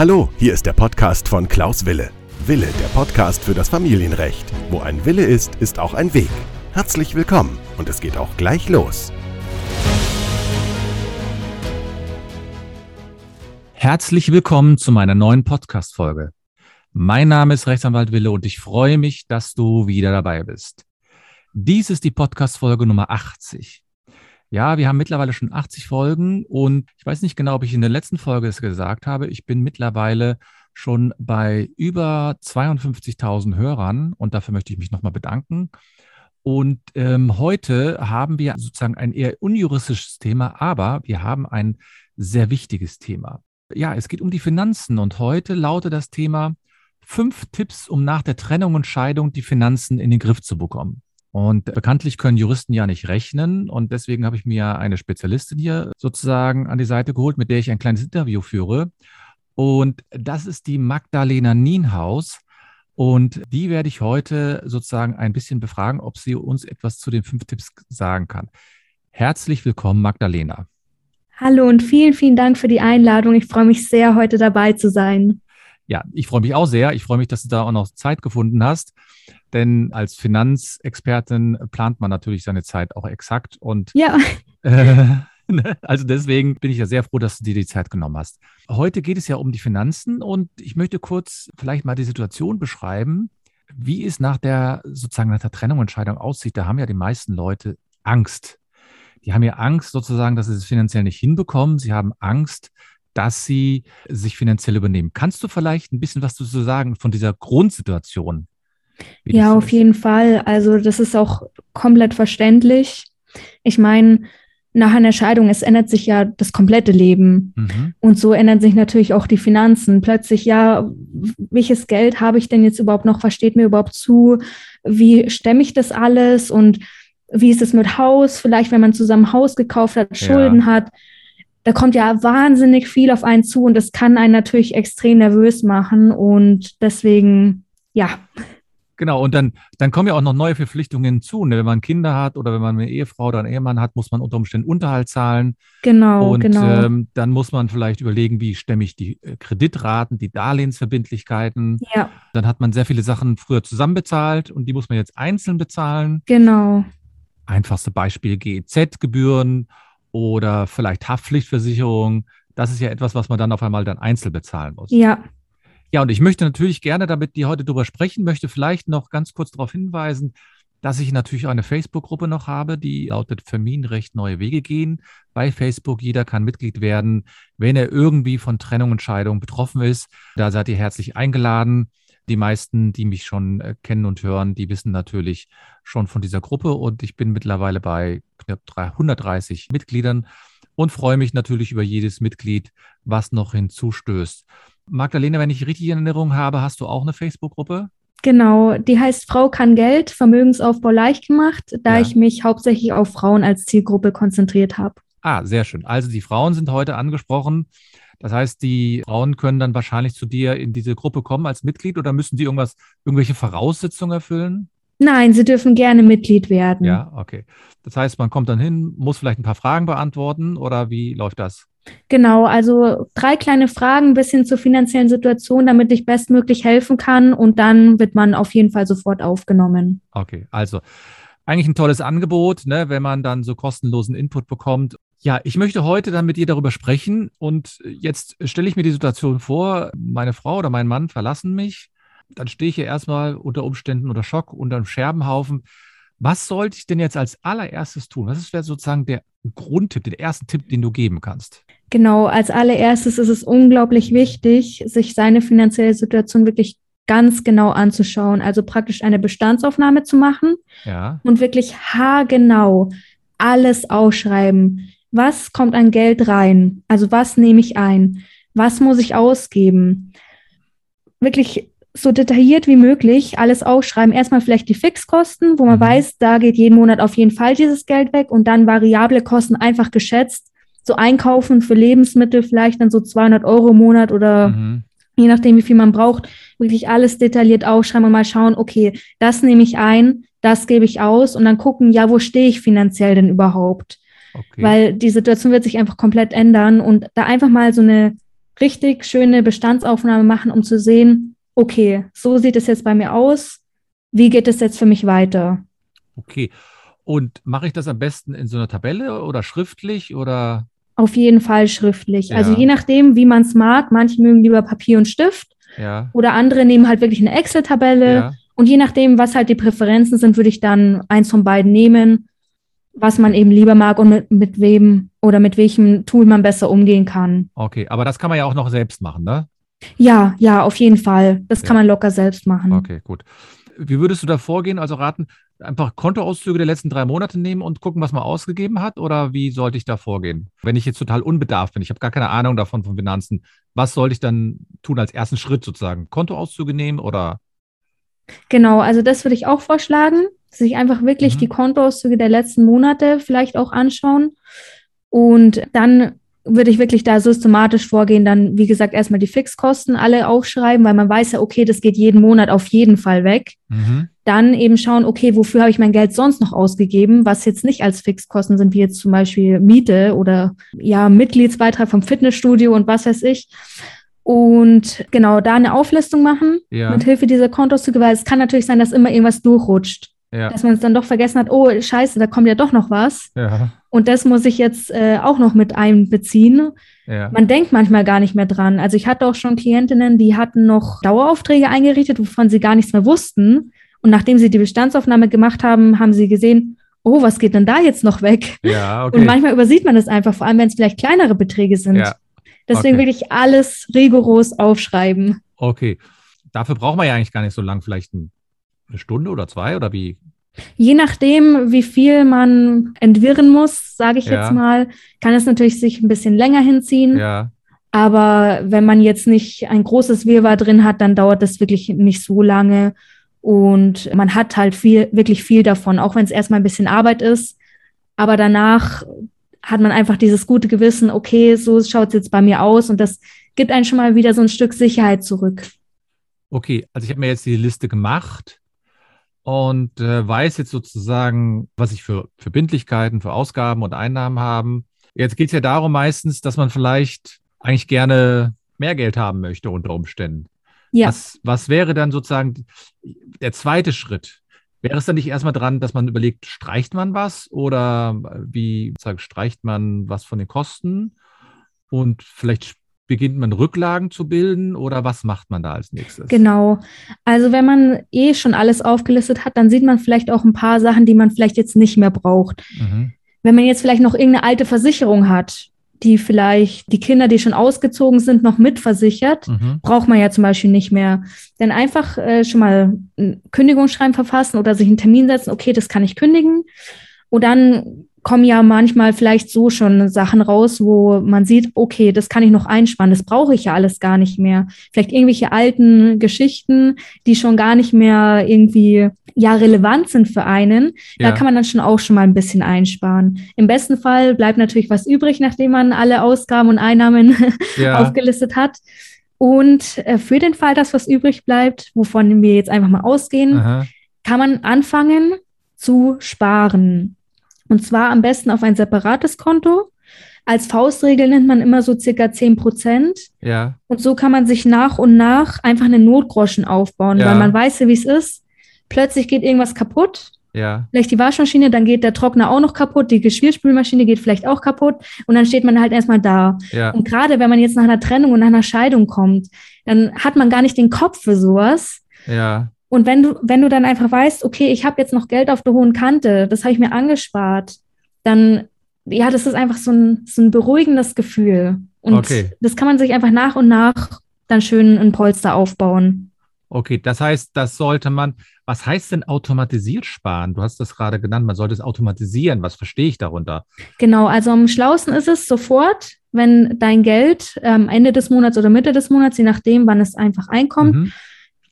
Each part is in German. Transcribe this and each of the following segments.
Hallo, hier ist der Podcast von Klaus Wille. Wille, der Podcast für das Familienrecht. Wo ein Wille ist, ist auch ein Weg. Herzlich willkommen und es geht auch gleich los. Herzlich willkommen zu meiner neuen Podcast-Folge. Mein Name ist Rechtsanwalt Wille und ich freue mich, dass du wieder dabei bist. Dies ist die Podcast-Folge Nummer 80. Ja, wir haben mittlerweile schon 80 Folgen und ich weiß nicht genau, ob ich in der letzten Folge es gesagt habe. Ich bin mittlerweile schon bei über 52.000 Hörern und dafür möchte ich mich nochmal bedanken. Und ähm, heute haben wir sozusagen ein eher unjuristisches Thema, aber wir haben ein sehr wichtiges Thema. Ja, es geht um die Finanzen und heute lautet das Thema fünf Tipps, um nach der Trennung und Scheidung die Finanzen in den Griff zu bekommen. Und bekanntlich können Juristen ja nicht rechnen. Und deswegen habe ich mir eine Spezialistin hier sozusagen an die Seite geholt, mit der ich ein kleines Interview führe. Und das ist die Magdalena Nienhaus. Und die werde ich heute sozusagen ein bisschen befragen, ob sie uns etwas zu den fünf Tipps sagen kann. Herzlich willkommen, Magdalena. Hallo und vielen, vielen Dank für die Einladung. Ich freue mich sehr, heute dabei zu sein. Ja, ich freue mich auch sehr. Ich freue mich, dass du da auch noch Zeit gefunden hast. Denn als Finanzexpertin plant man natürlich seine Zeit auch exakt. Und ja. Äh, also deswegen bin ich ja sehr froh, dass du dir die Zeit genommen hast. Heute geht es ja um die Finanzen und ich möchte kurz vielleicht mal die Situation beschreiben, wie es nach der sozusagen nach der Trennung und Scheidung aussieht. Da haben ja die meisten Leute Angst. Die haben ja Angst sozusagen, dass sie es finanziell nicht hinbekommen. Sie haben Angst, dass sie sich finanziell übernehmen. Kannst du vielleicht ein bisschen was zu sagen von dieser Grundsituation? Ja, auf jeden Fall. Also das ist auch komplett verständlich. Ich meine, nach einer Scheidung, es ändert sich ja das komplette Leben. Mhm. Und so ändern sich natürlich auch die Finanzen. Plötzlich, ja, welches Geld habe ich denn jetzt überhaupt noch? Versteht mir überhaupt zu? Wie stemme ich das alles? Und wie ist es mit Haus? Vielleicht, wenn man zusammen Haus gekauft hat, Schulden ja. hat da kommt ja wahnsinnig viel auf einen zu und das kann einen natürlich extrem nervös machen und deswegen, ja. Genau, und dann, dann kommen ja auch noch neue Verpflichtungen hinzu. Ne? Wenn man Kinder hat oder wenn man eine Ehefrau oder einen Ehemann hat, muss man unter Umständen Unterhalt zahlen. Genau, und, genau. Ähm, dann muss man vielleicht überlegen, wie stemme ich die äh, Kreditraten, die Darlehensverbindlichkeiten. Ja. Dann hat man sehr viele Sachen früher zusammenbezahlt und die muss man jetzt einzeln bezahlen. Genau. Einfachste Beispiel GEZ-Gebühren oder vielleicht Haftpflichtversicherung. Das ist ja etwas, was man dann auf einmal dann einzeln bezahlen muss. Ja. Ja, und ich möchte natürlich gerne, damit die heute darüber sprechen, möchte vielleicht noch ganz kurz darauf hinweisen, dass ich natürlich eine Facebook-Gruppe noch habe, die lautet Familienrecht Neue Wege gehen. Bei Facebook, jeder kann Mitglied werden, wenn er irgendwie von Trennung und Scheidung betroffen ist. Da seid ihr herzlich eingeladen. Die meisten, die mich schon äh, kennen und hören, die wissen natürlich schon von dieser Gruppe und ich bin mittlerweile bei knapp 130 Mitgliedern und freue mich natürlich über jedes Mitglied, was noch hinzustößt. Magdalena, wenn ich richtig in Erinnerung habe, hast du auch eine Facebook-Gruppe? Genau, die heißt Frau kann Geld, Vermögensaufbau leicht gemacht, da ja. ich mich hauptsächlich auf Frauen als Zielgruppe konzentriert habe. Ah, sehr schön. Also die Frauen sind heute angesprochen. Das heißt, die Frauen können dann wahrscheinlich zu dir in diese Gruppe kommen als Mitglied oder müssen die irgendwas, irgendwelche Voraussetzungen erfüllen? Nein, sie dürfen gerne Mitglied werden. Ja, okay. Das heißt, man kommt dann hin, muss vielleicht ein paar Fragen beantworten oder wie läuft das? Genau, also drei kleine Fragen bis hin zur finanziellen Situation, damit ich bestmöglich helfen kann und dann wird man auf jeden Fall sofort aufgenommen. Okay, also eigentlich ein tolles Angebot, ne, wenn man dann so kostenlosen Input bekommt. Ja, ich möchte heute dann mit dir darüber sprechen und jetzt stelle ich mir die Situation vor, meine Frau oder mein Mann verlassen mich, dann stehe ich hier erstmal unter Umständen unter Schock, unter einem Scherbenhaufen. Was sollte ich denn jetzt als allererstes tun? Was wäre sozusagen der Grundtipp, der erste Tipp, den du geben kannst? Genau, als allererstes ist es unglaublich wichtig, sich seine finanzielle Situation wirklich ganz genau anzuschauen, also praktisch eine Bestandsaufnahme zu machen ja. und wirklich haargenau alles ausschreiben was kommt an Geld rein? Also was nehme ich ein? Was muss ich ausgeben? Wirklich so detailliert wie möglich alles aufschreiben. Erstmal vielleicht die Fixkosten, wo man mhm. weiß, da geht jeden Monat auf jeden Fall dieses Geld weg und dann variable Kosten einfach geschätzt. So einkaufen für Lebensmittel vielleicht dann so 200 Euro im Monat oder mhm. je nachdem, wie viel man braucht, wirklich alles detailliert aufschreiben und mal schauen, okay, das nehme ich ein, das gebe ich aus und dann gucken, ja, wo stehe ich finanziell denn überhaupt? Okay. Weil die Situation wird sich einfach komplett ändern und da einfach mal so eine richtig schöne Bestandsaufnahme machen, um zu sehen, okay, so sieht es jetzt bei mir aus. Wie geht es jetzt für mich weiter? Okay. Und mache ich das am besten in so einer Tabelle oder schriftlich oder? Auf jeden Fall schriftlich. Also ja. Also je nachdem, wie man es mag. Manche mögen lieber Papier und Stift. Ja. Oder andere nehmen halt wirklich eine Excel-Tabelle. Ja. Und je nachdem, was halt die Präferenzen sind, würde ich dann eins von beiden nehmen, was man eben lieber mag und mit, mit wem oder mit welchem Tool man besser umgehen kann. Okay, aber das kann man ja auch noch selbst machen, ne? Ja, ja, auf jeden Fall. Das ja. kann man locker selbst machen. Okay, gut. Wie würdest du da vorgehen? Also raten, einfach Kontoauszüge der letzten drei Monate nehmen und gucken, was man ausgegeben hat? Oder wie sollte ich da vorgehen? Wenn ich jetzt total unbedarft bin, ich habe gar keine Ahnung davon von Finanzen, was sollte ich dann tun als ersten Schritt sozusagen? Kontoauszüge nehmen oder? Genau, also das würde ich auch vorschlagen, sich einfach wirklich mhm. die Kontoauszüge der letzten Monate vielleicht auch anschauen und dann würde ich wirklich da systematisch vorgehen, dann, wie gesagt, erstmal die Fixkosten alle aufschreiben, weil man weiß ja, okay, das geht jeden Monat auf jeden Fall weg. Mhm. Dann eben schauen, okay, wofür habe ich mein Geld sonst noch ausgegeben, was jetzt nicht als Fixkosten sind, wie jetzt zum Beispiel Miete oder ja, Mitgliedsbeitrag vom Fitnessstudio und was weiß ich. Und genau da eine Auflistung machen ja. mit Hilfe dieser Kontoauszüge, weil es kann natürlich sein, dass immer irgendwas durchrutscht. Ja. Dass man es dann doch vergessen hat, oh scheiße, da kommt ja doch noch was. Ja. Und das muss ich jetzt äh, auch noch mit einbeziehen. Ja. Man denkt manchmal gar nicht mehr dran. Also ich hatte auch schon Klientinnen, die hatten noch Daueraufträge eingerichtet, wovon sie gar nichts mehr wussten. Und nachdem sie die Bestandsaufnahme gemacht haben, haben sie gesehen, oh, was geht denn da jetzt noch weg? Ja, okay. Und manchmal übersieht man das einfach, vor allem wenn es vielleicht kleinere Beträge sind. Ja. Deswegen okay. wirklich alles rigoros aufschreiben. Okay. Dafür braucht man ja eigentlich gar nicht so lang, vielleicht ein eine Stunde oder zwei oder wie? Je nachdem, wie viel man entwirren muss, sage ich ja. jetzt mal, kann es natürlich sich ein bisschen länger hinziehen. Ja. Aber wenn man jetzt nicht ein großes Wirrwarr drin hat, dann dauert das wirklich nicht so lange. Und man hat halt viel, wirklich viel davon, auch wenn es erstmal ein bisschen Arbeit ist. Aber danach hat man einfach dieses gute Gewissen, okay, so schaut es jetzt bei mir aus. Und das gibt einen schon mal wieder so ein Stück Sicherheit zurück. Okay, also ich habe mir jetzt die Liste gemacht und äh, weiß jetzt sozusagen, was ich für Verbindlichkeiten, für Ausgaben und Einnahmen haben. Jetzt geht es ja darum meistens, dass man vielleicht eigentlich gerne mehr Geld haben möchte unter Umständen. Ja. Was, was wäre dann sozusagen der zweite Schritt? Wäre es dann nicht erstmal dran, dass man überlegt, streicht man was oder wie sagen, streicht man was von den Kosten und vielleicht beginnt man Rücklagen zu bilden oder was macht man da als nächstes? Genau. Also wenn man eh schon alles aufgelistet hat, dann sieht man vielleicht auch ein paar Sachen, die man vielleicht jetzt nicht mehr braucht. Mhm. Wenn man jetzt vielleicht noch irgendeine alte Versicherung hat, die vielleicht die Kinder, die schon ausgezogen sind, noch mitversichert, mhm. braucht man ja zum Beispiel nicht mehr. Dann einfach äh, schon mal ein Kündigungsschreiben verfassen oder sich einen Termin setzen, okay, das kann ich kündigen. Und dann kommen ja manchmal vielleicht so schon Sachen raus, wo man sieht, okay, das kann ich noch einspannen, das brauche ich ja alles gar nicht mehr. Vielleicht irgendwelche alten Geschichten, die schon gar nicht mehr irgendwie ja relevant sind für einen. Ja. Da kann man dann schon auch schon mal ein bisschen einsparen. Im besten Fall bleibt natürlich was übrig, nachdem man alle Ausgaben und Einnahmen ja. aufgelistet hat. Und äh, für den Fall, dass was übrig bleibt, wovon wir jetzt einfach mal ausgehen, Aha. kann man anfangen zu sparen. Und zwar am besten auf ein separates Konto. Als Faustregel nennt man immer so circa 10 Prozent. Ja. Und so kann man sich nach und nach einfach eine Notgroschen aufbauen, ja. weil man weiß ja, wie es ist. Plötzlich geht irgendwas kaputt. Ja. Vielleicht die Waschmaschine, dann geht der Trockner auch noch kaputt, die Geschirrspülmaschine geht vielleicht auch kaputt und dann steht man halt erstmal da. Ja. Und gerade wenn man jetzt nach einer Trennung und nach einer Scheidung kommt, dann hat man gar nicht den Kopf für sowas. Ja. Und wenn du, wenn du dann einfach weißt, okay, ich habe jetzt noch Geld auf der hohen Kante, das habe ich mir angespart, dann, ja, das ist einfach so ein, so ein beruhigendes Gefühl. Und okay. das kann man sich einfach nach und nach dann schön ein Polster aufbauen. Okay, das heißt, das sollte man, was heißt denn automatisiert sparen? Du hast das gerade genannt, man sollte es automatisieren. Was verstehe ich darunter? Genau, also am schlausten ist es sofort, wenn dein Geld am ähm, Ende des Monats oder Mitte des Monats, je nachdem, wann es einfach einkommt, mhm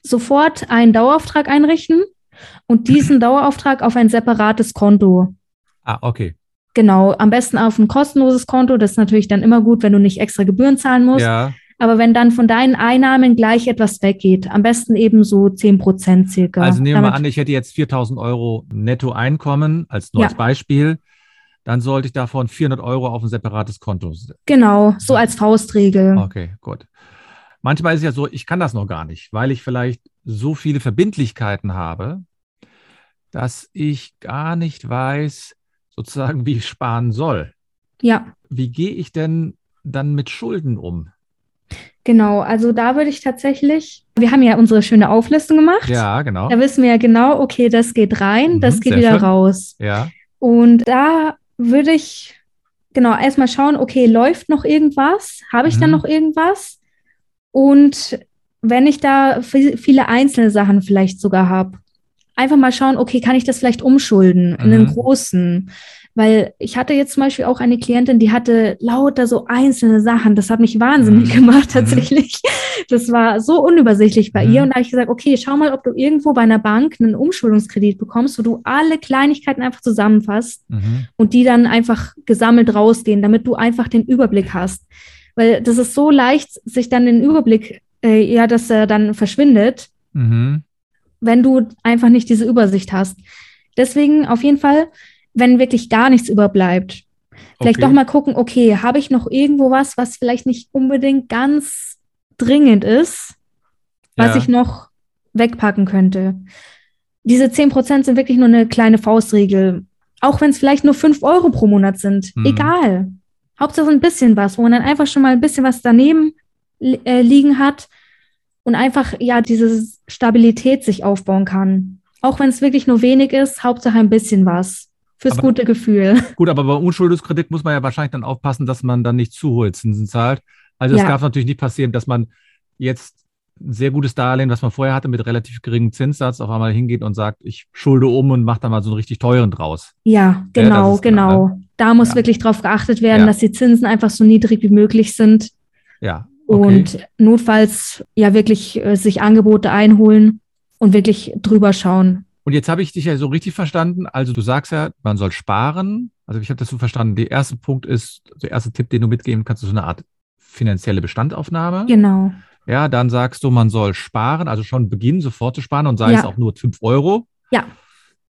sofort einen Dauerauftrag einrichten und diesen Dauerauftrag auf ein separates Konto. Ah, okay. Genau, am besten auf ein kostenloses Konto. Das ist natürlich dann immer gut, wenn du nicht extra Gebühren zahlen musst. Ja. Aber wenn dann von deinen Einnahmen gleich etwas weggeht, am besten eben so 10 Prozent circa. Also nehmen wir mal an, ich hätte jetzt 4000 Euro Nettoeinkommen als nur ja. als Beispiel. dann sollte ich davon 400 Euro auf ein separates Konto. Genau, so als Faustregel. Okay, gut. Manchmal ist es ja so, ich kann das noch gar nicht, weil ich vielleicht so viele Verbindlichkeiten habe, dass ich gar nicht weiß, sozusagen, wie ich sparen soll. Ja. Wie gehe ich denn dann mit Schulden um? Genau, also da würde ich tatsächlich, wir haben ja unsere schöne Auflistung gemacht. Ja, genau. Da wissen wir ja genau, okay, das geht rein, Mhm, das geht wieder schön. raus. Ja. Und da würde ich genau erstmal schauen, okay, läuft noch irgendwas? Habe ich Mhm. noch irgendwas? Und wenn ich da vi- viele einzelne Sachen vielleicht sogar habe, einfach mal schauen, okay, kann ich das vielleicht umschulden in einen Mhm. großen? Weil ich hatte jetzt zum Beispiel auch eine Klientin, die hatte lauter so einzelne Sachen. Das hat mich wahnsinnig Mhm. gemacht, Mhm. tatsächlich. Das war so unübersichtlich bei Mhm. ihr. Und da habe ich gesagt, okay, schau mal, ob du irgendwo bei einer Bank einen Umschuldungskredit bekommst, wo du alle Kleinigkeiten einfach zusammenfasst Mhm. und die dann einfach gesammelt rausgehen, damit du einfach den Überblick hast. Weil das ist so leicht, sich dann den Überblick, äh, ja, dass er dann verschwindet, Mhm. wenn du einfach nicht diese Übersicht hast. Deswegen auf jeden Fall, wenn wirklich gar nichts überbleibt, vielleicht Okay. doch mal gucken, okay, habe ich noch irgendwo was, was vielleicht nicht unbedingt ganz dringend ist, was Ja. ich noch wegpacken könnte. Diese 10% sind wirklich nur eine kleine Faustregel. Auch wenn es vielleicht nur 5 Euro pro Monat sind. Mhm. Egal. Hauptsache ein bisschen was, wo man dann einfach schon mal ein bisschen was daneben äh, liegen hat und einfach ja diese Stabilität sich aufbauen kann. Auch wenn es wirklich nur wenig ist, Hauptsache ein bisschen was. Fürs Aber- gute Gefühl. Gut, aber beim Unschuldungskredit muss man ja wahrscheinlich dann aufpassen, dass man dann nicht zu hohe Zinsen zahlt. Also es Ja. darf natürlich nicht passieren, dass man jetzt ein sehr gutes Darlehen, was man vorher hatte, mit relativ geringem Zinssatz, auf einmal hingeht und sagt, ich schulde um und mache da mal so einen richtig teuren draus. Ja, genau, ist klar, genau. Da muss Ja. wirklich drauf geachtet werden, Ja. dass die Zinsen einfach so niedrig wie möglich sind. Ja. Okay. Und notfalls ja wirklich äh, sich Angebote einholen und wirklich drüber schauen. Und jetzt habe ich dich ja so richtig verstanden. Also du sagst ja, man soll sparen. Also ich habe das so verstanden. Der erste Punkt ist, der erste Tipp, den du mitgeben kannst, ist so eine Art finanzielle Bestandaufnahme. Genau. Ja, dann sagst du, man soll sparen, also schon beginnen, sofort zu sparen und sei Ja. es auch nur 5 Euro. Ja.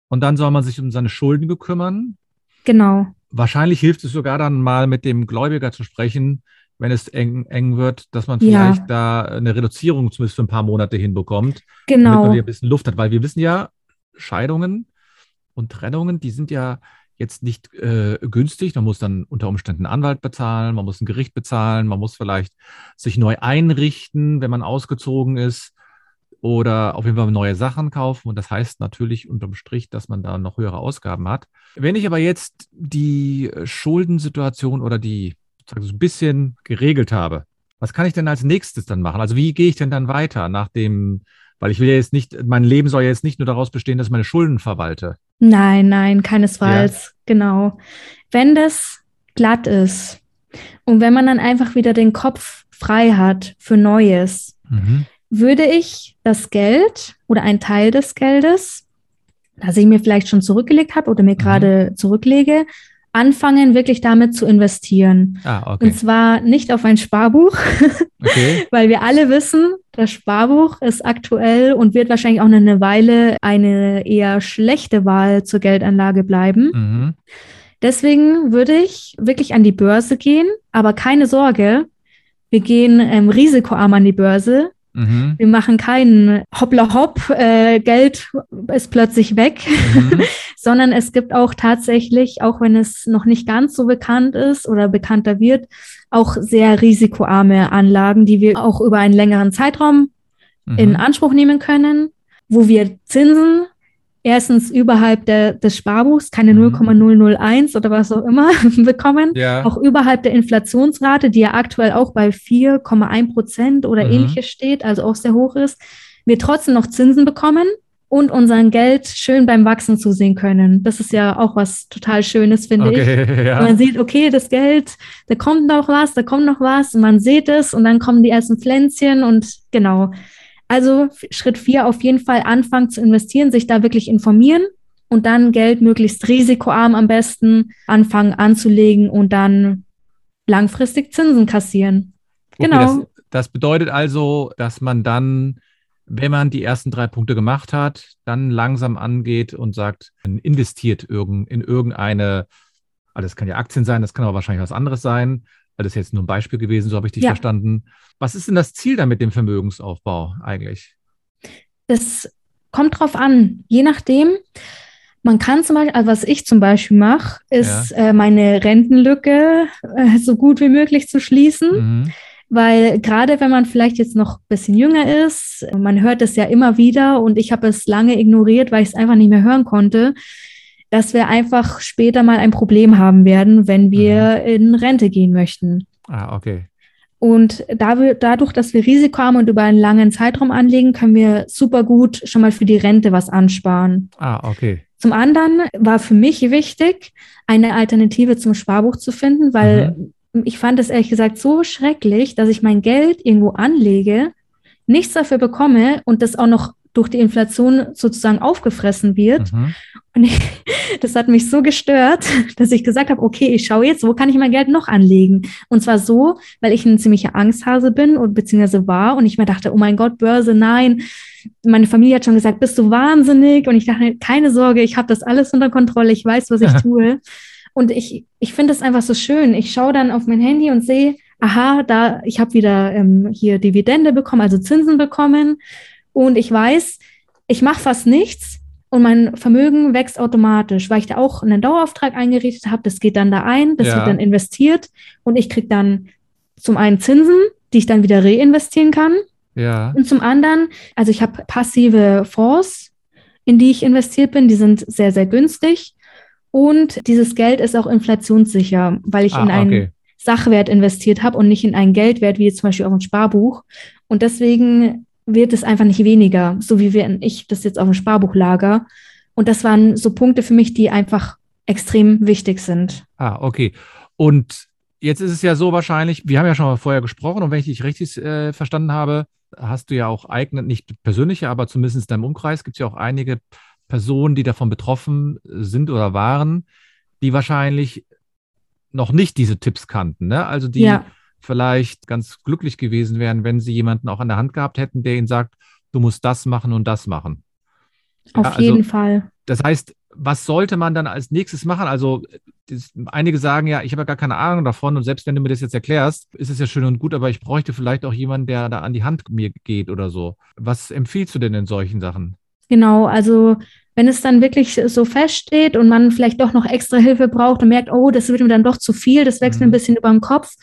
Und dann soll man sich um seine Schulden bekümmern. Genau. Wahrscheinlich hilft es sogar dann mal mit dem Gläubiger zu sprechen, wenn es eng, eng wird, dass man Ja. vielleicht da eine Reduzierung zumindest für ein paar Monate hinbekommt, damit Genau. man wieder ein bisschen Luft hat. Weil wir wissen ja, Scheidungen und Trennungen, die sind ja jetzt nicht äh, günstig. Man muss dann unter Umständen einen Anwalt bezahlen, man muss ein Gericht bezahlen, man muss vielleicht sich neu einrichten, wenn man ausgezogen ist oder auf jeden Fall neue Sachen kaufen. Und das heißt natürlich unterm Strich, dass man da noch höhere Ausgaben hat. Wenn ich aber jetzt die Schuldensituation oder die sozusagen so ein bisschen geregelt habe, was kann ich denn als nächstes dann machen? Also wie gehe ich denn dann weiter nach dem, weil ich will ja jetzt nicht, mein Leben soll ja jetzt nicht nur daraus bestehen, dass ich meine Schulden verwalte. Nein, nein, keinesfalls. Genau. Wenn das glatt ist und wenn man dann einfach wieder den Kopf frei hat für Neues, würde ich das Geld oder einen Teil des Geldes, das ich mir vielleicht schon zurückgelegt habe oder mir Mhm. gerade zurücklege, anfangen, wirklich damit zu investieren. Ah, okay. Und zwar nicht auf ein Sparbuch, Okay. weil wir alle wissen, das Sparbuch ist aktuell und wird wahrscheinlich auch noch eine Weile eine eher schlechte Wahl zur Geldanlage bleiben. Mhm. Deswegen würde ich wirklich an die Börse gehen, aber keine Sorge, wir gehen ähm, risikoarm an die Börse. Mhm. Wir machen keinen Hoppla Hopp, äh, Geld ist plötzlich weg, Mhm. sondern es gibt auch tatsächlich, auch wenn es noch nicht ganz so bekannt ist oder bekannter wird, auch sehr risikoarme Anlagen, die wir auch über einen längeren Zeitraum in Mhm. Anspruch nehmen können, wo wir Zinsen erstens überhalb der, des Sparbuchs, keine Mhm. 0,001 oder was auch immer, bekommen. Ja. Auch überhalb der Inflationsrate, die ja aktuell auch bei 4,1 Prozent oder Mhm. ähnliches steht, also auch sehr hoch ist, wir trotzdem noch Zinsen bekommen und unseren Geld schön beim Wachsen zusehen können. Das ist ja auch was total Schönes, finde ich. Okay, ja. Man sieht, okay, das Geld, da kommt noch was, da kommt noch was und man sieht es und dann kommen die ersten Pflänzchen und genau. Also Schritt vier auf jeden Fall anfangen zu investieren, sich da wirklich informieren und dann Geld möglichst risikoarm am besten anfangen anzulegen und dann langfristig Zinsen kassieren. Okay, Genau. das, das bedeutet also, dass man dann, wenn man die ersten drei Punkte gemacht hat, dann langsam angeht und sagt, man investiert irgend, in irgendeine Also das kann ja Aktien sein, das kann aber wahrscheinlich was anderes sein. Das ist jetzt nur ein Beispiel gewesen, so habe ich dich ja. verstanden. Was ist denn das Ziel da mit dem Vermögensaufbau eigentlich? Das kommt drauf an, je nachdem. Man kann zum Beispiel, also was ich zum Beispiel mache, ist ja. äh, meine Rentenlücke äh, so gut wie möglich zu schließen. Mhm. Weil gerade wenn man vielleicht jetzt noch ein bisschen jünger ist, man hört es ja immer wieder und ich habe es lange ignoriert, weil ich es einfach nicht mehr hören konnte, dass wir einfach später mal ein Problem haben werden, wenn wir mhm. in Rente gehen möchten. Ah, okay. Und da wir, dadurch, dass wir Risiko haben und über einen langen Zeitraum anlegen, können wir super gut schon mal für die Rente was ansparen. Ah, okay. Zum anderen war für mich wichtig, eine Alternative zum Sparbuch zu finden, weil mhm. ich fand es ehrlich gesagt so schrecklich, dass ich mein Geld irgendwo anlege, nichts dafür bekomme und das auch noch durch die Inflation sozusagen aufgefressen wird. Mhm. Und ich, das hat mich so gestört, dass ich gesagt habe, okay, ich schaue jetzt, wo kann ich mein Geld noch anlegen? Und zwar so, weil ich ein ziemlicher Angsthase bin und beziehungsweise war und ich mir dachte, oh mein Gott, Börse, nein. Meine Familie hat schon gesagt, bist du wahnsinnig? Und ich dachte, keine Sorge, ich habe das alles unter Kontrolle, ich weiß, was ich tue. Und ich, ich finde es einfach so schön. Ich schaue dann auf mein Handy und sehe, aha, da, ich habe wieder ähm, hier Dividende bekommen, also Zinsen bekommen. Und ich weiß, ich mache fast nichts und mein Vermögen wächst automatisch, weil ich da auch einen Dauerauftrag eingerichtet habe. Das geht dann da ein, das ja. wird dann investiert und ich kriege dann zum einen Zinsen, die ich dann wieder reinvestieren kann. Ja. Und zum anderen, also ich habe passive Fonds, in die ich investiert bin, die sind sehr, sehr günstig. Und dieses Geld ist auch inflationssicher, weil ich ah, in einen okay. Sachwert investiert habe und nicht in einen Geldwert, wie jetzt zum Beispiel auf ein Sparbuch. Und deswegen wird es einfach nicht weniger, so wie wenn ich das jetzt auf dem Sparbuch lager. Und das waren so Punkte für mich, die einfach extrem wichtig sind. Ah, okay. Und jetzt ist es ja so wahrscheinlich, wir haben ja schon mal vorher gesprochen und wenn ich dich richtig äh, verstanden habe, hast du ja auch eigene, nicht persönliche, aber zumindest in deinem Umkreis gibt es ja auch einige Personen, die davon betroffen sind oder waren, die wahrscheinlich noch nicht diese Tipps kannten. Ne? Also die ja vielleicht ganz glücklich gewesen wären, wenn sie jemanden auch an der Hand gehabt hätten, der ihnen sagt, du musst das machen und das machen. Auf ja, also, jeden Fall. Das heißt, was sollte man dann als nächstes machen? Also das, einige sagen ja, ich habe ja gar keine Ahnung davon und selbst wenn du mir das jetzt erklärst, ist es ja schön und gut, aber ich bräuchte vielleicht auch jemanden, der da an die Hand mir geht oder so. Was empfiehlst du denn in solchen Sachen? Genau, also wenn es dann wirklich so feststeht und man vielleicht doch noch extra Hilfe braucht und merkt, oh, das wird mir dann doch zu viel, das wächst mhm. mir ein bisschen über den Kopf,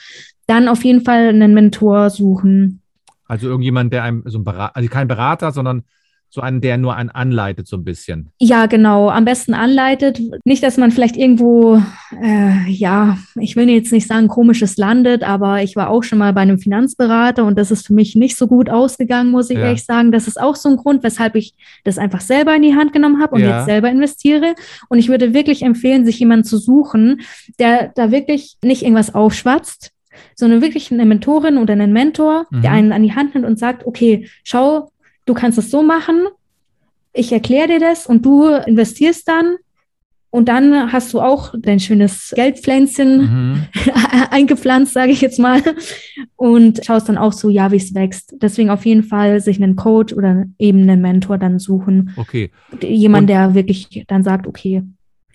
dann auf jeden Fall einen Mentor suchen. Also irgendjemand, der einem so ein Berater, also kein Berater, sondern so einen, der nur einen anleitet, so ein bisschen. Ja, genau. Am besten anleitet. Nicht, dass man vielleicht irgendwo, äh, ja, ich will jetzt nicht sagen, komisches landet, aber ich war auch schon mal bei einem Finanzberater und das ist für mich nicht so gut ausgegangen, muss ich ja. ehrlich sagen. Das ist auch so ein Grund, weshalb ich das einfach selber in die Hand genommen habe und ja. jetzt selber investiere. Und ich würde wirklich empfehlen, sich jemanden zu suchen, der da wirklich nicht irgendwas aufschwatzt, sondern wirklich eine Mentorin oder einen Mentor, mhm. der einen an die Hand nimmt und sagt, okay, schau, du kannst es so machen, ich erkläre dir das und du investierst dann und dann hast du auch dein schönes Geldpflänzchen mhm. eingepflanzt, sage ich jetzt mal, und schaust dann auch so, ja, wie es wächst. Deswegen auf jeden Fall sich einen Coach oder eben einen Mentor dann suchen. Okay. Jemand, der wirklich dann sagt, okay,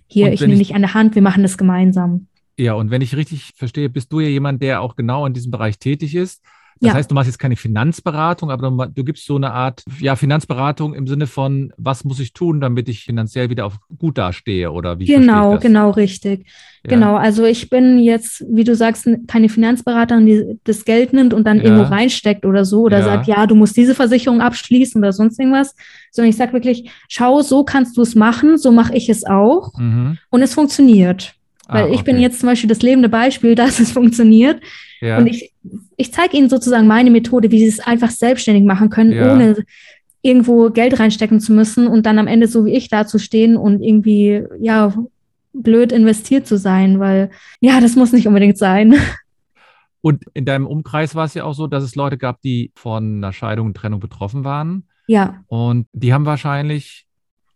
hier, ich nehme dich an der Hand, wir machen das gemeinsam. Ja, und wenn ich richtig verstehe, bist du ja jemand, der auch genau in diesem Bereich tätig ist. Das ja. heißt, du machst jetzt keine Finanzberatung, aber du, du, gibst so eine Art ja, Finanzberatung im Sinne von, was muss ich tun, damit ich finanziell wieder auf gut dastehe oder wie? Genau, genau, richtig. Ja. Genau, also ich bin jetzt, wie du sagst, keine Finanzberaterin, die das Geld nimmt und dann ja. irgendwo reinsteckt oder so oder sagt, ja, du musst diese Versicherung abschließen oder sonst irgendwas, sondern ich sage wirklich, schau, so kannst du es machen, so mache ich es auch mhm. und es funktioniert. Weil ah, okay. ich bin jetzt zum Beispiel das lebende Beispiel, dass es funktioniert. Ja. Und ich, ich zeige Ihnen sozusagen meine Methode, wie Sie es einfach selbstständig machen können, ja. ohne irgendwo Geld reinstecken zu müssen und dann am Ende so wie ich dazustehen und irgendwie, ja, blöd investiert zu sein, weil ja, das muss nicht unbedingt sein. Und in deinem Umkreis war es ja auch so, dass es Leute gab, die von einer Scheidung und Trennung betroffen waren. Ja. Und die haben wahrscheinlich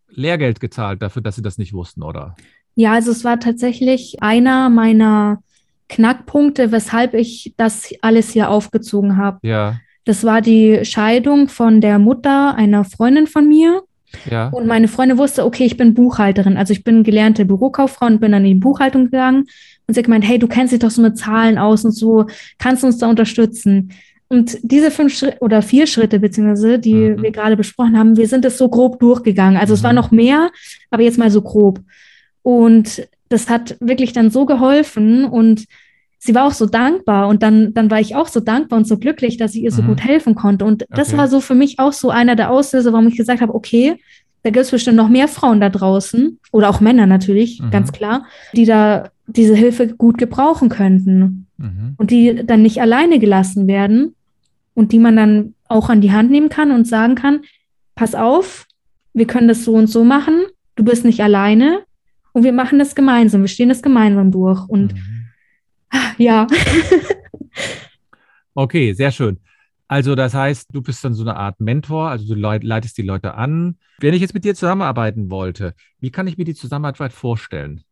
Lehrgeld gezahlt dafür, dass sie das nicht wussten, oder? Ja, also es war tatsächlich einer meiner Knackpunkte, weshalb ich das alles hier aufgezogen habe. Ja. Das war die Scheidung von der Mutter einer Freundin von mir. Ja. Und meine Freundin wusste, okay, ich bin Buchhalterin. Also ich bin gelernte Bürokauffrau und bin dann in die Buchhaltung gegangen. Und sie hat gemeint, hey, du kennst dich doch so mit Zahlen aus und so, kannst du uns da unterstützen? Und diese fünf Schritte oder vier Schritte, beziehungsweise, die mhm. wir gerade besprochen haben, wir sind das so grob durchgegangen. Also mhm. es war mhm. noch mehr, aber jetzt mal so grob. Und das hat wirklich dann so geholfen und sie war auch so dankbar und dann, dann war ich auch so dankbar und so glücklich, dass ich ihr so mhm. gut helfen konnte. Und das okay. war so für mich auch so einer der Auslöser, warum ich gesagt habe, okay, da gibt es bestimmt noch mehr Frauen da draußen oder auch Männer natürlich, mhm. ganz klar, die da diese Hilfe gut gebrauchen könnten mhm. und die dann nicht alleine gelassen werden und die man dann auch an die Hand nehmen kann und sagen kann, pass auf, wir können das so und so machen, du bist nicht alleine und wir machen das gemeinsam, wir stehen das gemeinsam durch und mhm ja. okay, sehr schön. Also das heißt, du bist dann so eine Art Mentor, also du leitest die Leute an. Wenn ich jetzt mit dir zusammenarbeiten wollte, wie kann ich mir die Zusammenarbeit vorstellen?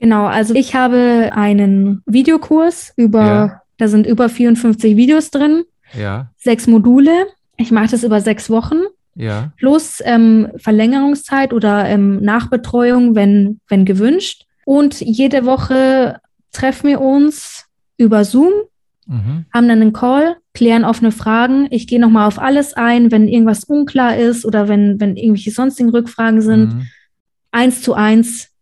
Genau, also ich habe einen Videokurs über, ja. da sind über 54 Videos drin, ja. sechs Module. Ich mache das über sechs Wochen. Ja. Plus ähm, Verlängerungszeit oder ähm, Nachbetreuung, wenn, wenn gewünscht. Und jede Woche treffen wir uns über Zoom, mhm. haben dann einen Call, klären offene Fragen. Ich gehe nochmal auf alles ein, wenn irgendwas unklar ist oder wenn, wenn irgendwelche sonstigen Rückfragen sind. Mhm. Eins zu eins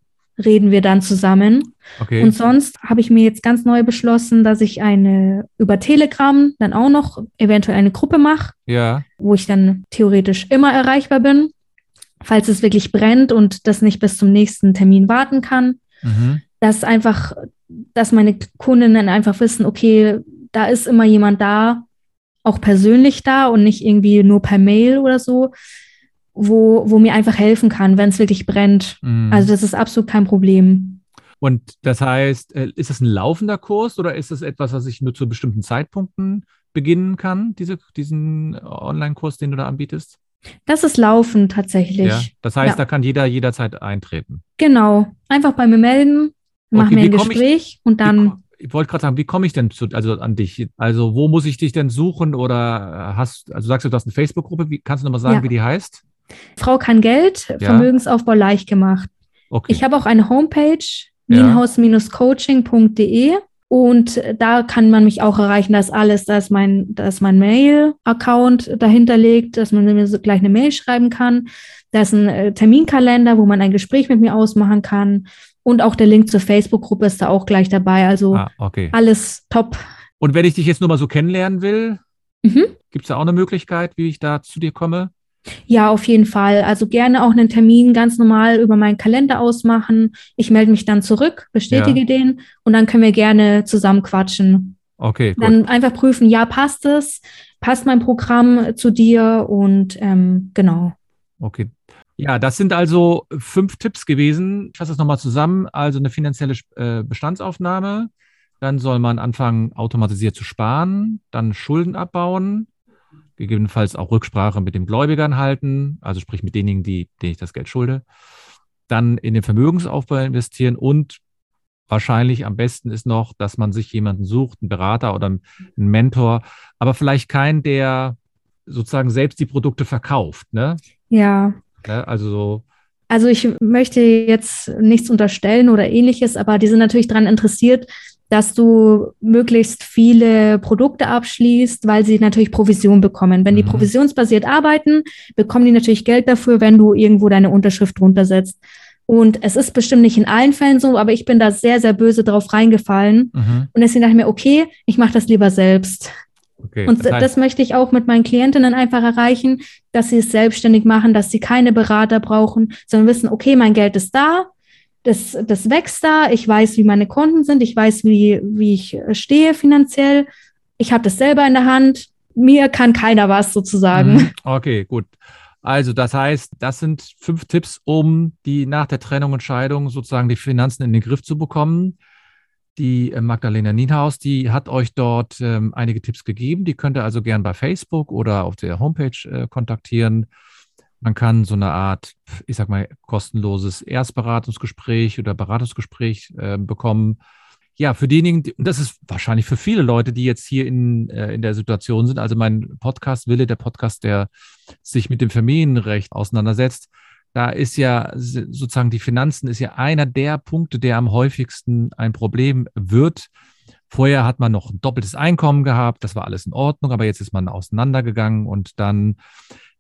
reden wir dann zusammen. Okay. Und sonst habe ich mir jetzt ganz neu beschlossen, dass ich eine über Telegram dann auch noch eventuell eine Gruppe mache, ja. wo ich dann theoretisch immer erreichbar bin, falls es wirklich brennt und das nicht bis zum nächsten Termin warten kann. Mhm. Dass einfach dass meine Kundinnen einfach wissen, okay, da ist immer jemand da, auch persönlich da und nicht irgendwie nur per Mail oder so, wo, wo mir einfach helfen kann, wenn es wirklich brennt. Mhm. Also das ist absolut kein Problem. Und das heißt, äh, ist es ein laufender Kurs oder ist es etwas, was ich nur zu bestimmten Zeitpunkten beginnen kann, diese, diesen Online-Kurs, den du da anbietest? Das ist laufend tatsächlich. Ja, das heißt, ja. da kann jeder jederzeit eintreten. Genau. Einfach bei mir melden machen okay, wir ein Gespräch ich, und dann. Wie, ich wollte gerade sagen, wie komme ich denn zu, also an dich? Also, wo muss ich dich denn suchen oder hast, also sagst du, du hast eine Facebook-Gruppe, kannst du nochmal sagen, ja. wie die heißt? Frau kann Geld, ja. Vermögensaufbau leicht gemacht. Okay. Ich habe auch eine Homepage, wienhaus-coaching.de und da kann man mich auch erreichen, dass alles, da ist mein, da ist mein Mail-Account dahinter liegt, dass man mir so gleich eine Mail schreiben kann. Da ist ein äh, Terminkalender, wo man ein Gespräch mit mir ausmachen kann. Und auch der Link zur Facebook-Gruppe ist da auch gleich dabei. Also ah, okay. alles top. Und wenn ich dich jetzt nur mal so kennenlernen will, mhm. gibt es da auch eine Möglichkeit, wie ich da zu dir komme? Ja, auf jeden Fall. Also gerne auch einen Termin ganz normal über meinen Kalender ausmachen. Ich melde mich dann zurück, bestätige ja. den und dann können wir gerne zusammen quatschen. Okay. Gut. Dann einfach prüfen, ja, passt es? Passt mein Programm zu dir? Und ähm, genau. Okay, ja, das sind also fünf Tipps gewesen. Ich fasse das nochmal zusammen. Also eine finanzielle äh, Bestandsaufnahme. Dann soll man anfangen, automatisiert zu sparen, dann Schulden abbauen, gegebenenfalls auch Rücksprache mit den Gläubigern halten, also sprich mit denjenigen, die, denen ich das Geld schulde. Dann in den Vermögensaufbau investieren und wahrscheinlich am besten ist noch, dass man sich jemanden sucht, einen Berater oder einen Mentor, aber vielleicht keinen, der sozusagen selbst die Produkte verkauft. Ne? Ja. Ne? Also so. Also ich möchte jetzt nichts unterstellen oder ähnliches, aber die sind natürlich daran interessiert, dass du möglichst viele Produkte abschließt, weil sie natürlich Provision bekommen. Wenn die mhm. provisionsbasiert arbeiten, bekommen die natürlich Geld dafür, wenn du irgendwo deine Unterschrift drunter setzt. Und es ist bestimmt nicht in allen Fällen so, aber ich bin da sehr, sehr böse drauf reingefallen. Mhm. Und deswegen dachte ich mir, okay, ich mache das lieber selbst. Okay, und das, heißt, das, möchte ich auch mit meinen Klientinnen einfach erreichen, dass sie es selbstständig machen, dass sie keine Berater brauchen, sondern wissen, okay, mein Geld ist da, das, das wächst da, ich weiß, wie meine Konten sind, ich weiß, wie, wie ich stehe finanziell, ich habe das selber in der Hand, mir kann keiner was sozusagen. Mhm. Okay, gut. Also das heißt, das sind fünf Tipps, um die nach der Trennung und Scheidung sozusagen die Finanzen in den Griff zu bekommen. Die äh, Magdalena Nienhaus, die hat euch dort ähm, einige Tipps gegeben. Die könnt ihr also gern bei Facebook oder auf der Homepage äh, kontaktieren. Man kann so eine Art, ich sag mal, kostenloses Erstberatungsgespräch oder Beratungsgespräch äh, bekommen. ja, für diejenigen, das ist wahrscheinlich für viele Leute, die jetzt hier in, äh, in der Situation sind, also mein Podcast Wille, der Podcast, der sich mit dem Familienrecht auseinandersetzt, da ist ja sozusagen die Finanzen ist ja einer der Punkte, der am häufigsten ein Problem wird. Vorher hat man noch ein doppeltes Einkommen gehabt, das war alles in Ordnung, aber jetzt ist man auseinandergegangen und dann,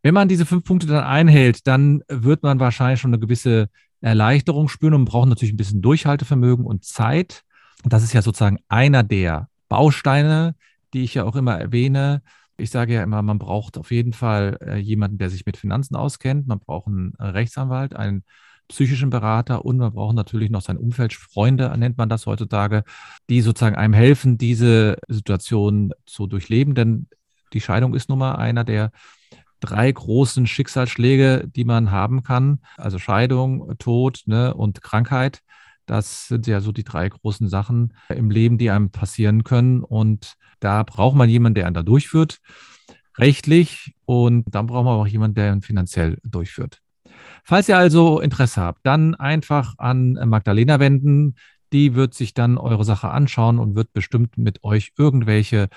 wenn man diese fünf Punkte dann einhält, dann wird man wahrscheinlich schon eine gewisse Erleichterung spüren und braucht natürlich ein bisschen Durchhaltevermögen und Zeit. Und das ist ja sozusagen einer der Bausteine, die ich ja auch immer erwähne. Ich sage ja immer, man braucht auf jeden Fall äh, jemanden, der sich mit Finanzen auskennt. Man braucht einen Rechtsanwalt, einen psychischen Berater und man braucht natürlich noch sein Umfeld, Freunde nennt man das heutzutage, die sozusagen einem helfen, diese Situation zu durchleben. Denn die Scheidung ist nun mal einer der drei großen Schicksalsschläge, die man haben kann. Also Scheidung, Tod ne, und Krankheit. Das sind ja so die drei großen Sachen im Leben, die einem passieren können. Und da braucht man jemanden, der einen da durchführt, rechtlich. Und dann braucht man auch jemanden, der ihn finanziell durchführt. Falls ihr also Interesse habt, dann einfach an Magdalena wenden. Die wird sich dann eure Sache anschauen und wird bestimmt mit euch irgendwelche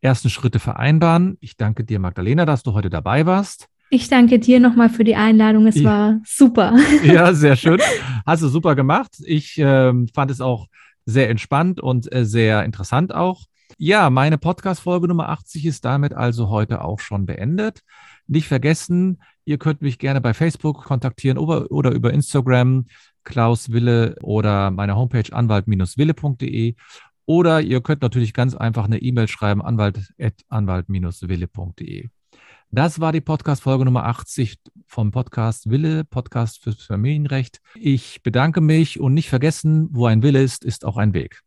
ersten Schritte vereinbaren. Ich danke dir, Magdalena, dass du heute dabei warst. Ich danke dir nochmal für die Einladung. Es ja. war super. Ja, sehr schön. Hast du super gemacht. Ich äh, fand es auch sehr entspannt und äh, sehr interessant auch. Ja, meine Podcast-Folge Nummer 80 ist damit also heute auch schon beendet. Nicht vergessen, ihr könnt mich gerne bei Facebook kontaktieren oder, oder über Instagram, Klaus Wille oder meine Homepage anwalt-wille.de. Oder ihr könnt natürlich ganz einfach eine E-Mail schreiben, anwalt-wille.de. Das war die Podcast-Folge Nummer 80 vom Podcast Wille, Podcast fürs Familienrecht. Ich bedanke mich und nicht vergessen, wo ein Wille ist, ist auch ein Weg.